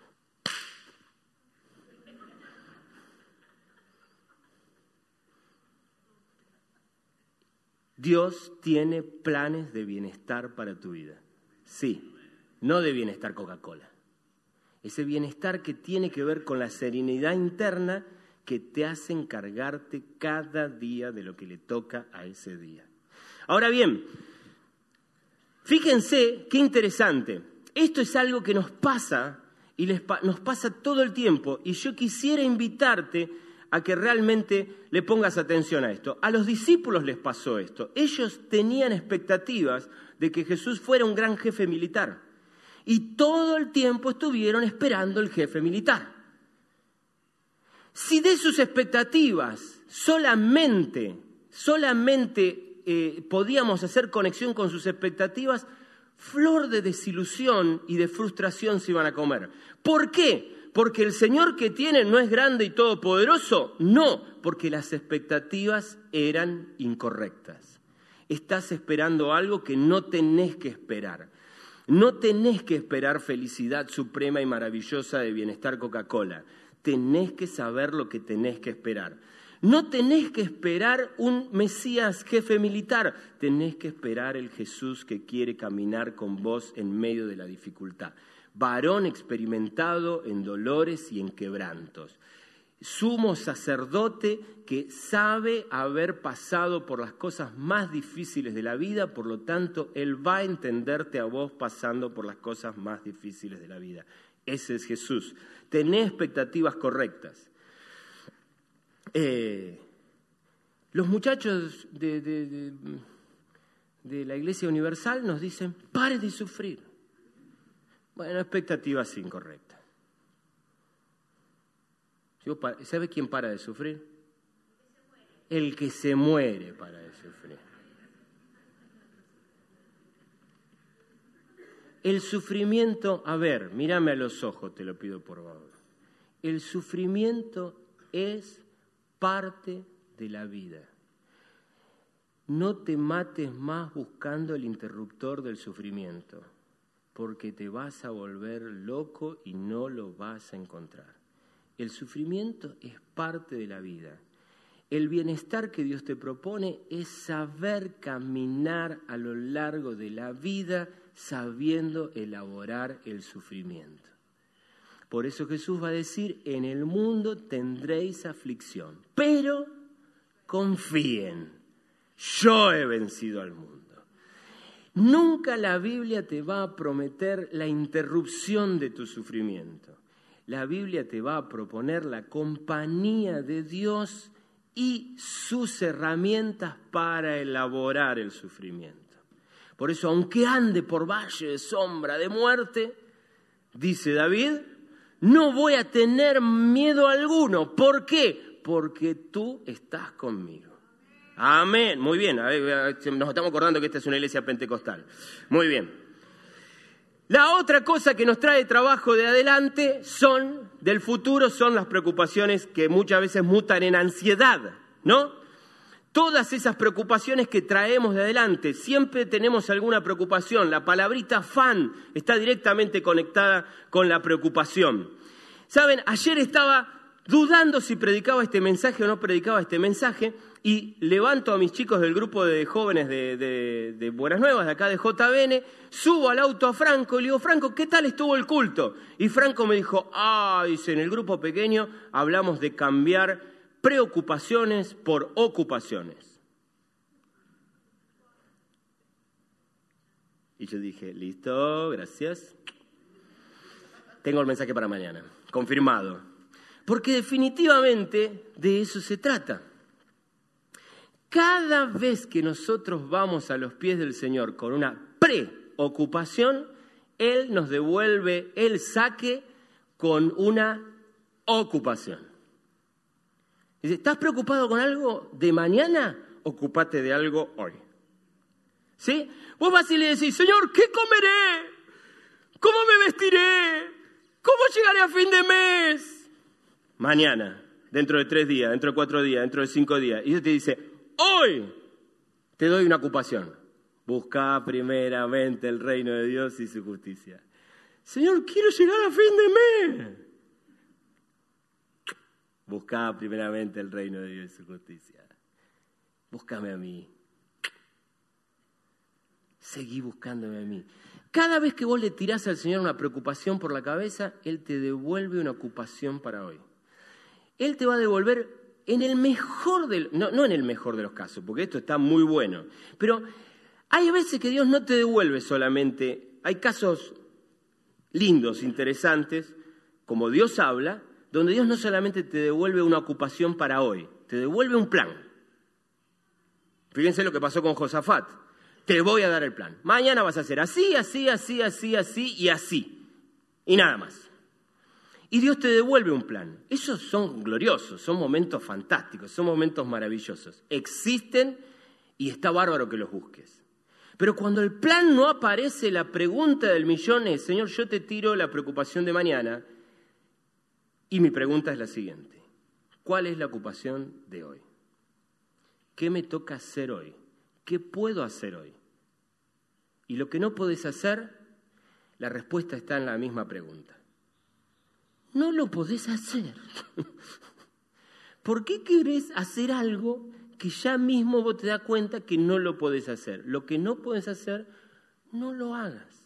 Dios tiene planes de bienestar para tu vida. Sí, no de bienestar Coca-Cola. Ese bienestar que tiene que ver con la serenidad interna que te hace encargarte cada día de lo que le toca a ese día. Ahora bien, fíjense qué interesante. Esto es algo que nos pasa y nos pasa todo el tiempo y yo quisiera invitarte a que realmente le pongas atención a esto. A los discípulos les pasó esto. Ellos tenían expectativas de que Jesús fuera un gran jefe militar. Y todo el tiempo estuvieron esperando el jefe militar. Si de sus expectativas solamente, solamente eh, podíamos hacer conexión con sus expectativas, flor de desilusión y de frustración se iban a comer. ¿Por qué? porque el Señor que tienen no es grande y todopoderoso. No, porque las expectativas eran incorrectas. Estás esperando algo que no tenés que esperar. No tenés que esperar felicidad suprema y maravillosa de bienestar Coca-Cola. Tenés que saber lo que tenés que esperar. No tenés que esperar un Mesías jefe militar, tenés que esperar el Jesús que quiere caminar con vos en medio de la dificultad varón experimentado en dolores y en quebrantos, sumo sacerdote que sabe haber pasado por las cosas más difíciles de la vida, por lo tanto, Él va a entenderte a vos pasando por las cosas más difíciles de la vida. Ese es Jesús. Tené expectativas correctas. Eh, los muchachos de, de la Iglesia Universal nos dicen, pare de sufrir. Bueno, expectativas incorrectas. ¿Sabe quién para de sufrir? El que se muere para de sufrir. El sufrimiento, a ver, mírame a los ojos, te lo pido por favor. El sufrimiento es parte de la vida. No te mates más buscando el interruptor del sufrimiento porque te vas a volver loco y no lo vas a encontrar. El sufrimiento es parte de la vida. El bienestar que Dios te propone es saber caminar a lo largo de la vida sabiendo elaborar el sufrimiento. Por eso Jesús va a decir, en el mundo tendréis aflicción, pero confíen, yo he vencido al mundo. Nunca la Biblia te va a prometer la interrupción de tu sufrimiento. La Biblia te va a proponer la compañía de Dios y sus herramientas para elaborar el sufrimiento. Por eso, aunque ande por valle de sombra de muerte, dice David, no voy a tener miedo alguno. ¿Por qué? Porque tú estás conmigo. Amén. Muy bien. Nos estamos acordando que esta es una iglesia pentecostal. Muy bien. La otra cosa que nos trae trabajo de adelante son, del futuro, son las preocupaciones que muchas veces mutan en ansiedad, ¿no? Todas esas preocupaciones que traemos de adelante, siempre tenemos alguna preocupación. La palabrita fan está directamente conectada con la preocupación. Saben, ayer estaba dudando si predicaba este mensaje o no predicaba este mensaje y levanto a mis chicos del grupo de jóvenes de, Buenas Nuevas, de acá de JBN, subo al auto a Franco y le digo, Franco, ¿qué tal estuvo el culto? Y Franco me dijo, ah, dice, en el grupo pequeño hablamos de cambiar preocupaciones por ocupaciones. Y yo dije, listo, gracias. Tengo el mensaje para mañana, confirmado. Porque definitivamente de eso se trata. Cada vez que nosotros vamos a los pies del Señor con una preocupación, Él nos devuelve el saque con una ocupación. ¿Estás preocupado con algo de mañana? Ocúpate de algo hoy. ¿Sí? Vos vas y le decís, Señor, ¿qué comeré? ¿Cómo me vestiré? ¿Cómo llegaré a fin de mes? Mañana, dentro de tres días, dentro de cuatro días, dentro de cinco días. Y Dios te dice, hoy te doy una ocupación. Busca primeramente el reino de Dios y su justicia. Señor, quiero llegar a fin de mes. Busca primeramente el reino de Dios y su justicia. Búscame a mí. Seguí buscándome a mí. Cada vez que vos le tirás al Señor una preocupación por la cabeza, Él te devuelve una ocupación para hoy. Él te va a devolver en el mejor del, no, no en el mejor de los casos, porque esto está muy bueno, pero hay veces que Dios no te devuelve solamente, hay casos lindos, interesantes, como Dios habla, donde Dios no solamente te devuelve una ocupación para hoy, te devuelve un plan. Fíjense lo que pasó con Josafat. Te voy a dar el plan. Mañana vas a hacer así, así, así, así, así y así. Y nada más. Y Dios te devuelve un plan. Esos son gloriosos, son momentos fantásticos, son momentos maravillosos. Existen y está bárbaro que los busques. Pero cuando el plan no aparece, la pregunta del millón es, Señor, yo te tiro la preocupación de mañana. Y mi pregunta es la siguiente. ¿Cuál es la ocupación de hoy? ¿Qué me toca hacer hoy? ¿Qué puedo hacer hoy? Y lo que no puedes hacer, la respuesta está en la misma pregunta no lo podés hacer. *laughs* ¿Por qué querés hacer algo que ya mismo vos te das cuenta que no lo podés hacer? Lo que no podés hacer, no lo hagas.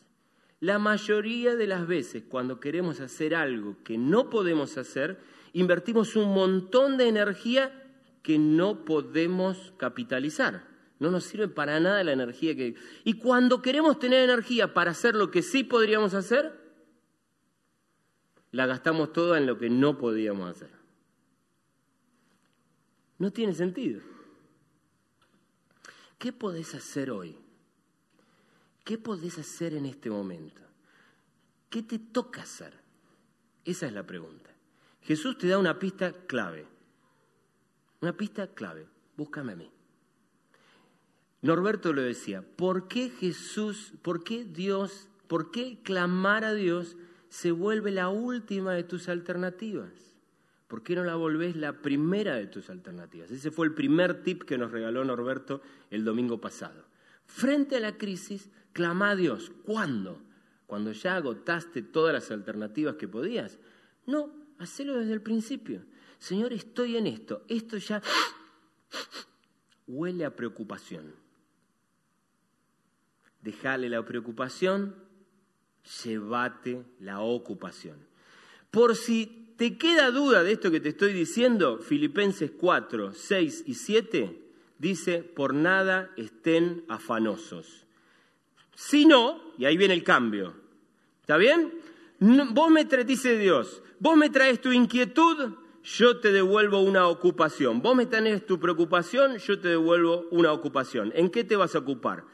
La mayoría de las veces cuando queremos hacer algo que no podemos hacer, invertimos un montón de energía que no podemos capitalizar. No nos sirve para nada la energía que... Y cuando queremos tener energía para hacer lo que sí podríamos hacer, la gastamos toda en lo que no podíamos hacer. No tiene sentido. ¿Qué podés hacer hoy? ¿Qué podés hacer en este momento? ¿Qué te toca hacer? Esa es la pregunta. Jesús te da una pista clave. Una pista clave. Búscame a mí. Norberto lo decía. ¿Por qué Jesús, por qué Dios, por qué clamar a Dios se vuelve la última de tus alternativas. ¿Por qué no la volvés la primera de tus alternativas? Ese fue el primer tip que nos regaló Norberto el domingo pasado. Frente a la crisis, clama a Dios. ¿Cuándo? Cuando ya agotaste todas las alternativas que podías. No, hacelo desde el principio. Señor, estoy en esto. Esto ya huele a preocupación. Dejale la preocupación llévate la ocupación. Por si te queda duda de esto que te estoy diciendo, Filipenses 4, 6 y 7 dice, por nada estén afanosos. Si no, y ahí viene el cambio, ¿está bien? vos me traes, dice Dios, vos me traes tu inquietud, yo te devuelvo una ocupación. Vos me tenés tu preocupación, yo te devuelvo una ocupación. ¿En qué te vas a ocupar?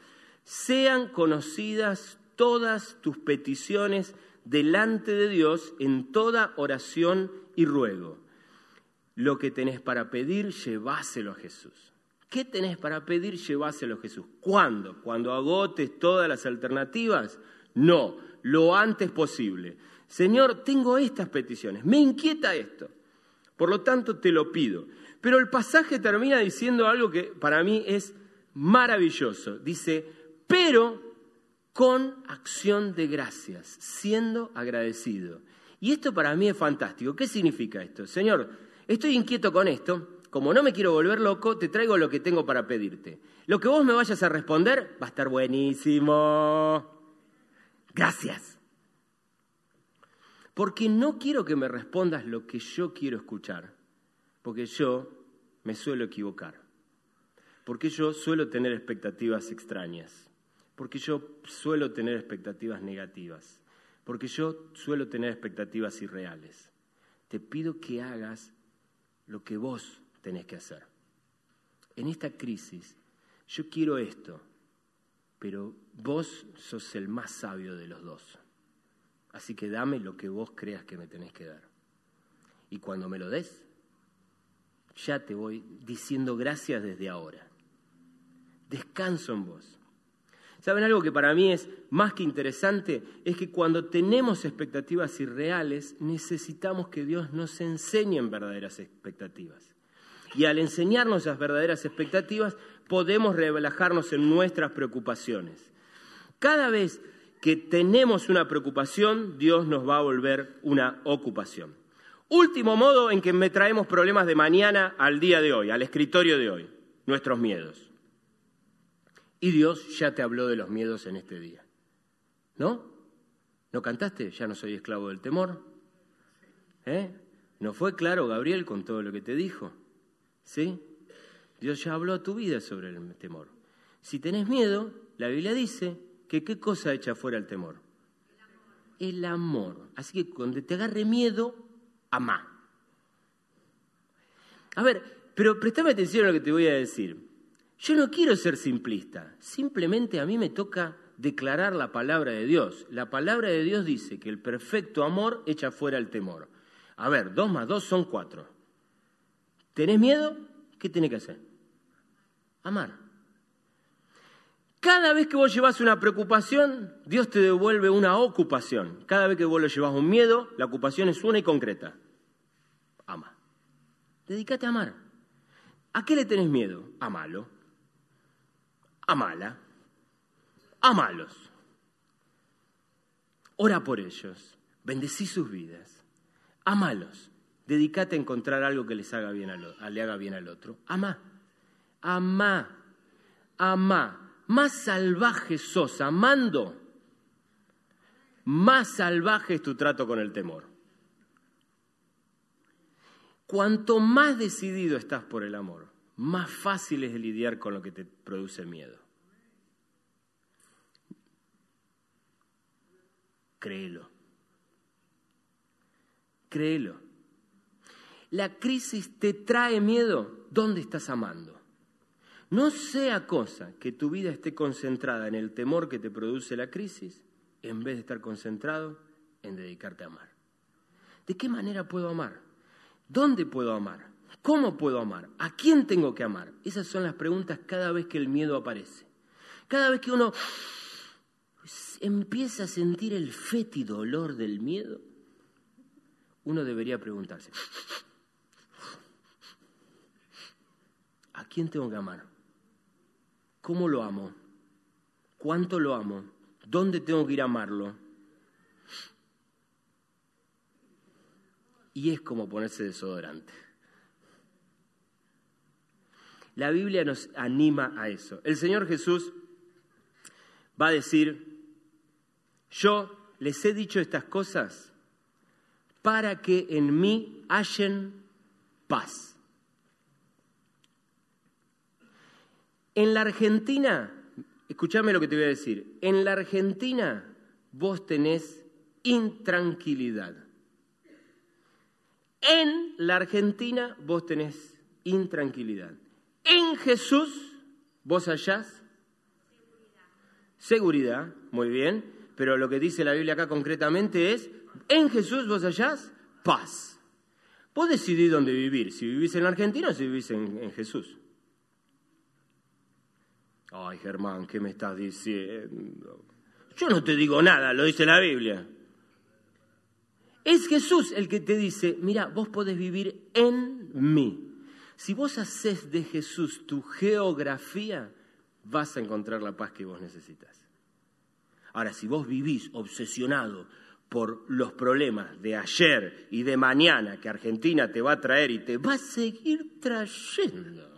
Sean conocidas todas tus peticiones delante de Dios en toda oración y ruego. Lo que tenés para pedir, lleváselo a Jesús. ¿Qué tenés para pedir? Lleváselo a Jesús. ¿Cuándo? ¿Cuando agotes todas las alternativas? No, lo antes posible. Señor, tengo estas peticiones, me inquieta esto. Por lo tanto, te lo pido. Pero el pasaje termina diciendo algo que para mí es maravilloso. Dice, pero con acción de gracias, siendo agradecido. Y esto para mí es fantástico. ¿Qué significa esto? Señor, estoy inquieto con esto. Como no me quiero volver loco, te traigo lo que tengo para pedirte. Lo que vos me vayas a responder va a estar buenísimo. Gracias. Porque no quiero que me respondas lo que yo quiero escuchar, porque yo me suelo equivocar, porque yo suelo tener expectativas extrañas, porque yo suelo tener expectativas negativas, porque yo suelo tener expectativas irreales. Te pido que hagas lo que vos tenés que hacer. En esta crisis, yo quiero esto, pero vos sos el más sabio de los dos. Así que dame lo que vos creas que me tenés que dar. Y cuando me lo des, ya te voy diciendo gracias desde ahora. Descanso en vos. ¿Saben algo que para mí es más que interesante? Es que cuando tenemos expectativas irreales, necesitamos que Dios nos enseñe en verdaderas expectativas. Y al enseñarnos esas verdaderas expectativas, podemos relajarnos en nuestras preocupaciones. Cada vez que tenemos una preocupación, Dios nos va a volver una ocupación. Último modo en que me traemos problemas de mañana al día de hoy, al escritorio de hoy, nuestros miedos. Y Dios ya te habló de los miedos en este día. ¿No? ¿No cantaste? Ya no soy esclavo del temor. ¿Eh? ¿No fue claro Gabriel con todo lo que te dijo? ¿Sí? Dios ya habló a tu vida sobre el temor. Si tenés miedo, la Biblia dice que qué cosa echa fuera el temor. El amor. Así que cuando te agarre miedo, amá. A ver, pero prestame atención a lo que te voy a decir. Yo no quiero ser simplista, simplemente a mí me toca declarar la palabra de Dios. La palabra de Dios dice que el perfecto amor echa fuera el temor. A ver, dos más dos son cuatro. ¿Tenés miedo? ¿Qué tenés que hacer? Amar. Cada vez que vos llevas una preocupación, Dios te devuelve una ocupación. Cada vez que vos lo llevas un miedo, la ocupación es una y concreta. Ama. Dedícate a amar. ¿A qué le tenés miedo? Amalo. Amala. Amalos. Ora por ellos. Bendecí sus vidas. Amalos. Dedícate a encontrar algo que les haga bien le haga bien al otro. Ama. Ama. Ama más salvaje sos amando, más salvaje es tu trato con el temor. Cuanto más decidido estás por el amor, más fácil es lidiar con lo que te produce miedo. Créelo. Créelo. La crisis te trae miedo. ¿Dónde estás amando? No sea cosa que tu vida esté concentrada en el temor que te produce la crisis en vez de estar concentrado en dedicarte a amar. ¿De qué manera puedo amar? ¿Dónde puedo amar? ¿Cómo puedo amar? ¿A quién tengo que amar? Esas son las preguntas cada vez que el miedo aparece. Cada vez que uno empieza a sentir el fétido olor del miedo, uno debería preguntarse, ¿a quién tengo que amar? ¿Cómo lo amo? ¿Cuánto lo amo? ¿Dónde tengo que ir a amarlo? Y es como ponerse desodorante. La Biblia nos anima a eso. El Señor Jesús va a decir, yo les he dicho estas cosas para que en mí hallen paz. En la Argentina, escúchame lo que te voy a decir, en la Argentina vos tenés intranquilidad. En la Argentina vos tenés intranquilidad. En Jesús vos hallás seguridad, muy bien, pero lo que dice la Biblia acá concretamente es, en Jesús vos hallás paz. Vos decidís dónde vivir, si vivís en la Argentina o si vivís en Jesús. Ay, Germán, ¿qué me estás diciendo? Yo no te digo nada, lo dice la Biblia. Es Jesús el que te dice, mira, vos podés vivir en mí. Si vos haces de Jesús tu geografía, vas a encontrar la paz que vos necesitas. Ahora, si vos vivís obsesionado por los problemas de ayer y de mañana que Argentina te va a traer y te va a seguir trayendo,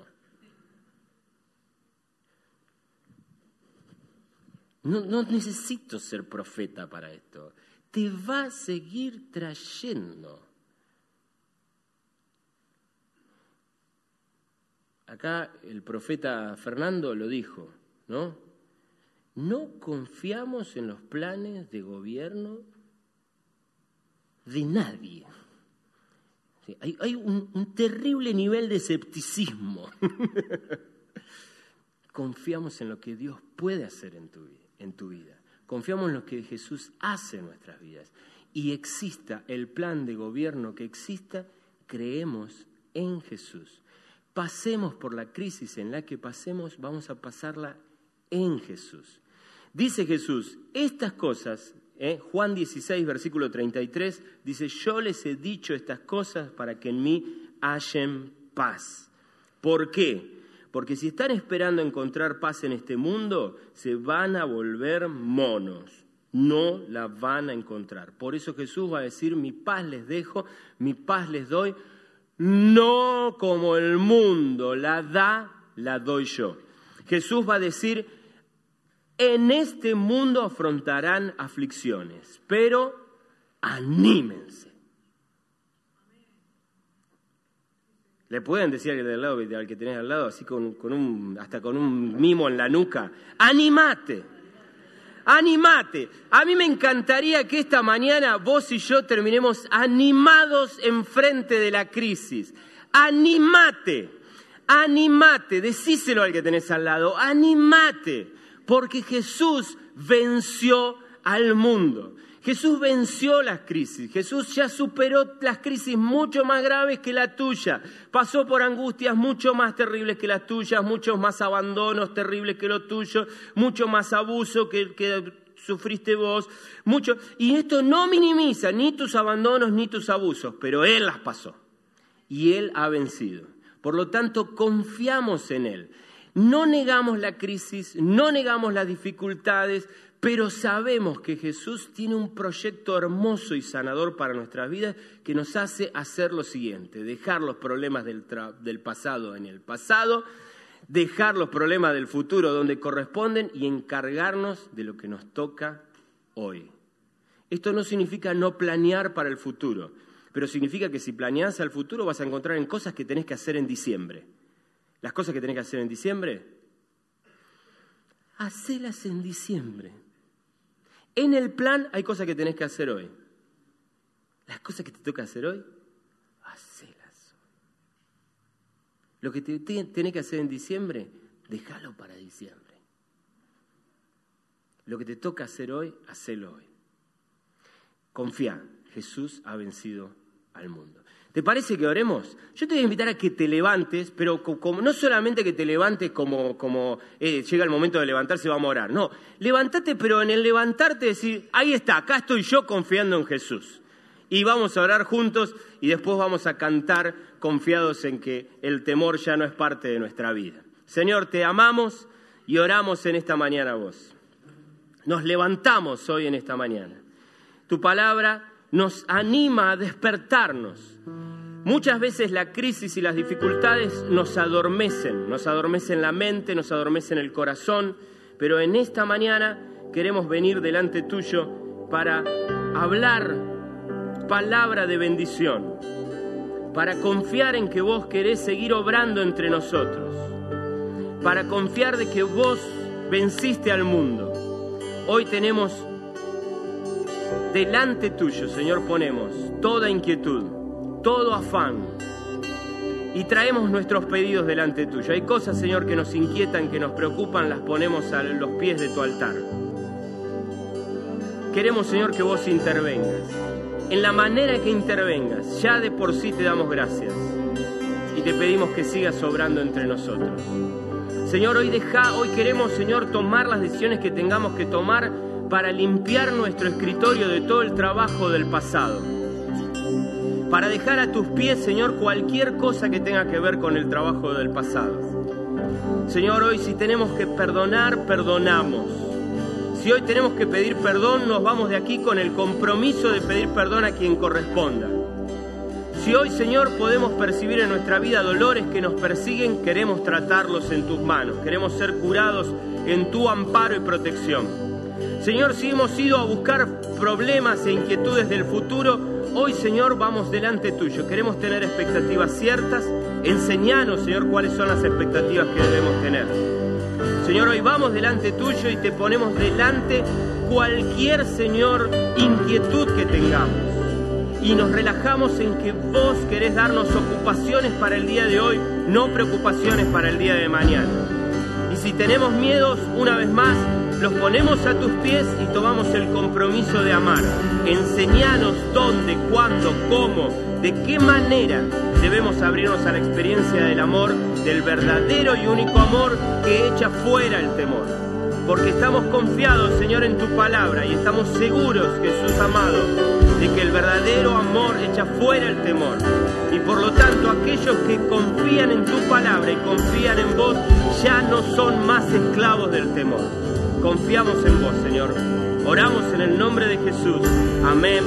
No, necesito ser profeta para esto. Te va a seguir trayendo. Acá el profeta Fernando lo dijo, ¿no? No confiamos en los planes de gobierno de nadie. Hay un, un terrible nivel de escepticismo. *laughs* Confiamos en lo que Dios puede hacer en tu, vida, en tu vida. Confiamos en lo que Jesús hace en nuestras vidas. Y exista el plan de gobierno que exista, creemos en Jesús. Pasemos por la crisis en la que pasemos, vamos a pasarla en Jesús. Dice Jesús, estas cosas, ¿eh? Juan 16, versículo 33, dice, yo les he dicho estas cosas para que en mí hallen paz. ¿Por qué? Porque si están esperando encontrar paz en este mundo, se van a volver monos. No la van a encontrar. Por eso Jesús va a decir, mi paz les dejo, mi paz les doy, no como el mundo la da, la doy yo. Jesús va a decir, en este mundo afrontarán aflicciones, pero anímense. Le pueden decir al, que tenés al lado, así con, con un, hasta con un mimo en la nuca, animate, animate. A mí me encantaría que esta mañana vos y yo terminemos animados enfrente de la crisis. Animate, animate, decíselo al que tenés al lado, animate, porque Jesús venció al mundo. Jesús venció las crisis, Jesús ya superó las crisis mucho más graves que la tuya, pasó por angustias mucho más terribles que las tuyas, muchos más abandonos terribles que los tuyos, mucho más abuso que, sufriste vos, mucho. Y esto no minimiza ni tus abandonos ni tus abusos, pero Él las pasó y Él ha vencido. Por lo tanto, confiamos en Él. No negamos la crisis, no negamos las dificultades, pero sabemos que Jesús tiene un proyecto hermoso y sanador para nuestras vidas que nos hace hacer lo siguiente, dejar los problemas del, pasado en el pasado, dejar los problemas del futuro donde corresponden y encargarnos de lo que nos toca hoy. Esto no significa no planear para el futuro, pero significa que si planeas al futuro vas a encontrar en cosas que tenés que hacer en diciembre. Las cosas que tenés que hacer en diciembre, hacelas en diciembre. En el plan hay cosas que tenés que hacer hoy. Las cosas que te toca hacer hoy, hacelas hoy. Lo que te, te, tenés que hacer en diciembre, déjalo para diciembre. Lo que te toca hacer hoy, hacelo hoy. Confía, Jesús ha vencido al mundo. ¿Te parece que oremos? Yo te voy a invitar a que te levantes, pero no solamente que te levantes como, eh, llega el momento de levantarse vamos a orar. No, levántate, pero en el levantarte decir, ahí está, acá estoy yo confiando en Jesús. Y vamos a orar juntos y después vamos a cantar confiados en que el temor ya no es parte de nuestra vida. Señor, te amamos y oramos en esta mañana a vos. Nos levantamos hoy en esta mañana. Tu palabra nos anima a despertarnos. Muchas veces la crisis y las dificultades nos adormecen, nos adormecen la mente, nos adormecen el corazón, pero en esta mañana queremos venir delante tuyo para hablar palabra de bendición, para confiar en que vos querés seguir obrando entre nosotros, para confiar de que vos venciste al mundo. Hoy tenemos delante tuyo, Señor, ponemos toda inquietud, todo afán. Y traemos nuestros pedidos delante tuyo. Hay cosas, Señor, que nos inquietan, que nos preocupan, las ponemos a los pies de tu altar. Queremos, Señor, que vos intervengas. En la manera que intervengas, ya de por sí te damos gracias. Y te pedimos que sigas obrando entre nosotros. Señor, hoy deja, hoy queremos, Señor, tomar las decisiones que tengamos que tomar para limpiar nuestro escritorio de todo el trabajo del pasado. Para dejar a tus pies, Señor, cualquier cosa que tenga que ver con el trabajo del pasado. Señor, hoy si tenemos que perdonar, perdonamos. Si hoy tenemos que pedir perdón, nos vamos de aquí con el compromiso de pedir perdón a quien corresponda. Si hoy, Señor, podemos percibir en nuestra vida dolores que nos persiguen, queremos tratarlos en tus manos, queremos ser curados en tu amparo y protección. Señor, si hemos ido a buscar problemas e inquietudes del futuro, hoy, Señor, vamos delante tuyo. Queremos tener expectativas ciertas. Enseñanos, Señor, cuáles son las expectativas que debemos tener. Señor, hoy vamos delante tuyo y te ponemos delante cualquier, Señor, inquietud que tengamos y nos relajamos en que vos querés darnos ocupaciones para el día de hoy, no preocupaciones para el día de mañana. Y si tenemos miedos, una vez más, los ponemos a tus pies y tomamos el compromiso de amar. Enseñanos dónde, cuándo, cómo, de qué manera debemos abrirnos a la experiencia del amor, del verdadero y único amor que echa fuera el temor. Porque estamos confiados, Señor, en tu palabra y estamos seguros, Jesús amado, de que el verdadero amor echa fuera el temor. Y por lo tanto, aquellos que confían en tu palabra y confían en vos ya no son más esclavos del temor. Confiamos en vos, Señor. Oramos en el nombre de Jesús. Amén